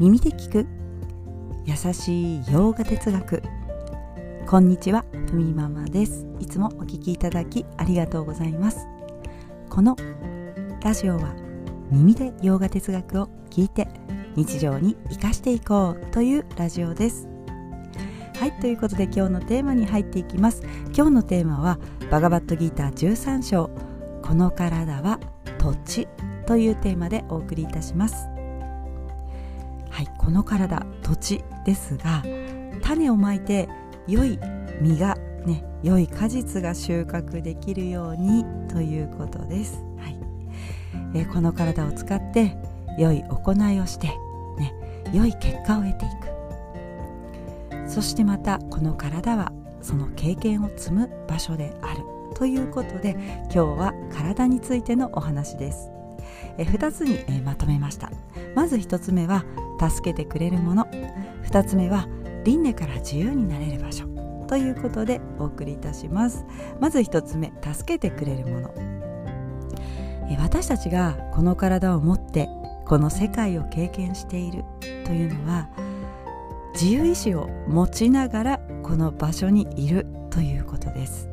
耳で聞く。優しい洋画哲学。こんにちはふみママです。いつもお聞きいただきありがとうございます。このラジオは耳で洋画哲学を聞いて日常に生かしていこうというラジオです。はいということで今日のテーマに入っていきます。今日のテーマはバガバットギーター13章。この体は土地というテーマでお送りいたします。はいこの体土地ですが種をまいて良い実がね良い果実が収穫できるようにということです、はい。えー、この体を使って良い行いをして、ね、良い結果を得ていく。そしてまたこの体はその経験を積む場所である。ということで今日は体についてのお話です。え2つに、えまとめました。まず1つ目は助けてくれるもの。2つ目は輪廻から自由になれる場所。ということでお送りいたします。まず1つ目助けてくれるもの。私たちがこの体を持ってこの世界を経験している。というのは自由意志を持ちながらこの場所にいる。ということです。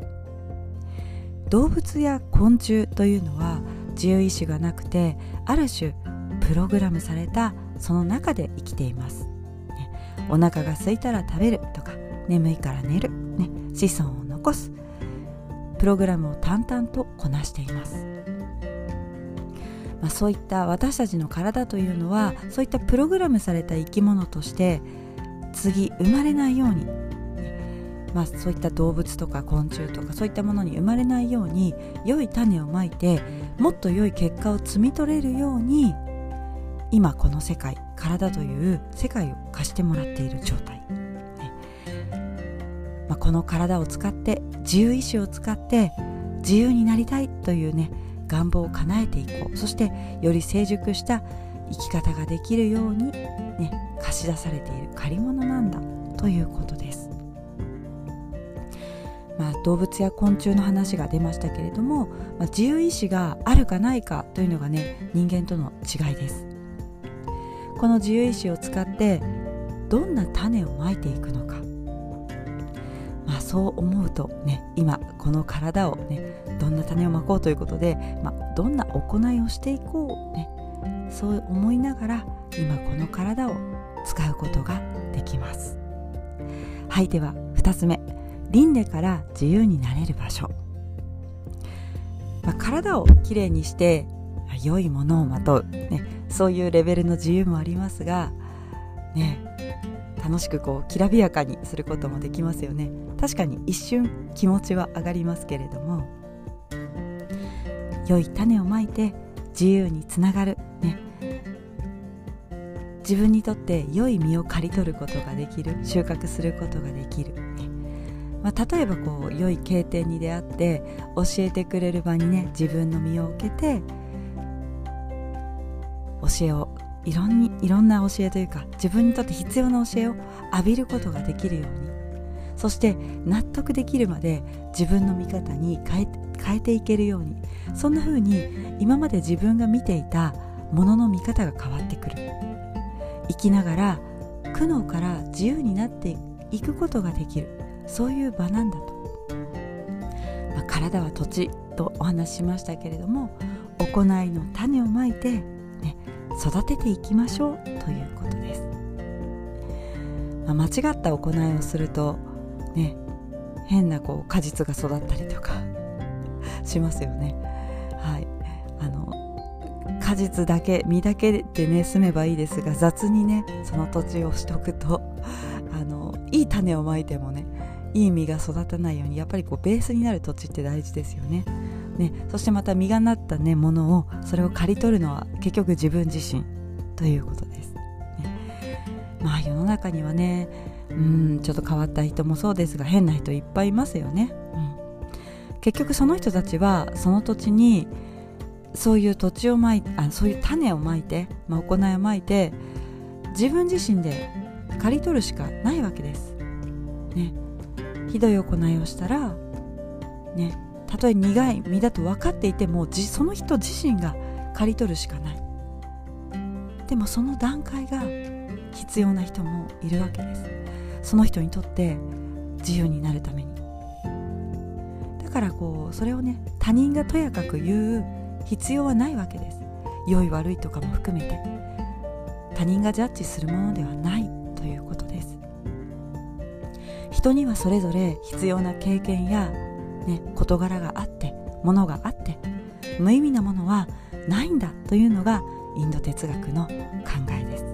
動物や昆虫というのは自由意志がなくてある種プログラムされたその中で生きています、ね、お腹が空いたら食べるとか眠いから寝る、ね、子孫を残す。プログラムを淡々とこなしています、まあ、そういった私たちの体というのはそういったプログラムされた生き物として次生まれないようにまあ、そういった動物とか昆虫とかそういったものに生まれないように良い種をまいてもっと良い結果を摘み取れるように今この世界体という世界を貸してもらっている状態、ね。まあ、この体を使って自由意志を使って自由になりたいというね願望を叶えていこう。そしてより成熟した生き方ができるようにね貸し出されている借り物なんだということです。まあ、動物や昆虫の話が出ましたけれども、まあ、自由意志があるかないかというのがね人間との違いです。この自由意志を使ってどんな種をまいていくのか、まあ、そう思うとね今この体をねどんな種をまこうということで、まあ、どんな行いをしていこうねそう思いながら今この体を使うことができます。はいでは2つ目。輪廻から自由になれる場所、まあ、体をきれいにして良いものをまとう、ね、そういうレベルの自由もありますが、ね、楽しくこうきらびやかにすることもできますよね。確かに一瞬気持ちは上がりますけれども良い種をまいて自由につながる、ね、自分にとって良い実を刈り取ることができる。収穫することができる、ね。まあ、例えばこう良い経典に出会って教えてくれる場にね自分の身を置けて教えをいろんにいろんな教えというか自分にとって必要な教えを浴びることができるように。そして納得できるまで自分の見方に変え変えていけるように。そんな風に今まで自分が見ていたものの見方が変わってくる。生きながら苦悩から自由になっていくことができる。そういう場なんだと、まあ、体は土地とお話ししましたけれども行いの種をまいて、育てていきましょうということです、まあ、間違った行いをするとね変なこう果実が育ったりとか しますよね。はい。あの果実だけ実だけでね住めばいいですが雑にねその土地をしとくと あのいい種をまいてもねいい実が育たないようにやっぱりこうベースになる土地って大事ですよね。ねそしてまた実がなった、ね、ものをそれを刈り取るのは結局自分自身ということです。ね、まあ世の中にはねうんちょっと変わった人もそうですが変な人いっぱいいますよね。うん、結局その人たちはその土地にそういう土地をまいあそういう種をまいて、まあ、行いをまいて自分自身で刈り取るしかないわけです。ね、ひどい行いをしたらねたとえ苦い実だと分かっていてもその人自身が刈り取るしかない。でもその段階が必要な人もいるわけです。その人にとって自由になるために。だからこうそれをね他人がとやかく言う必要はないわけです。良い悪いとかも含めて。他人がジャッジするものではないということです。人にはそれぞれ必要な経験や、ね、事柄があってものがあって無意味なものはないんだというのがインド哲学の考えです。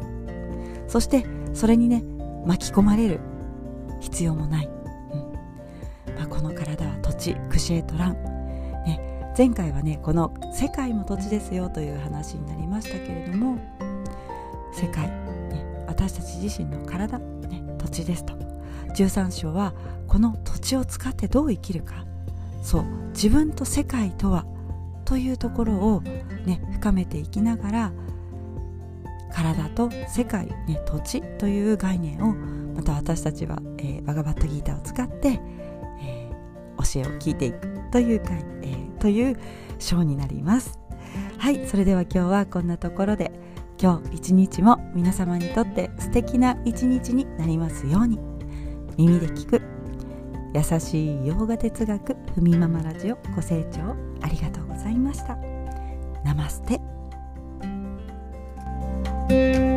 そしてそれにね巻き込まれる必要もない、うん。まあ、この体は土地クシェートラン、ね、前回はねこの世界も土地ですよという話になりましたけれども世界、ね、私たち自身の体、ね、土地ですと。13章はこの土地を使ってどう生きるか。そう自分と世界とはというところを、ね、深めていきながら体と世界、ね、土地という概念をまた私たちは、えー、バガバットギーターを使って、えー、教えを聞いていくという回、えー、という章になります。はいそれでは今日はこんなところで今日一日も皆様にとって素敵な一日になりますように耳で聞く優しい洋画哲学ふみママラジオご清聴ありがとうございました。ナマステ。thank you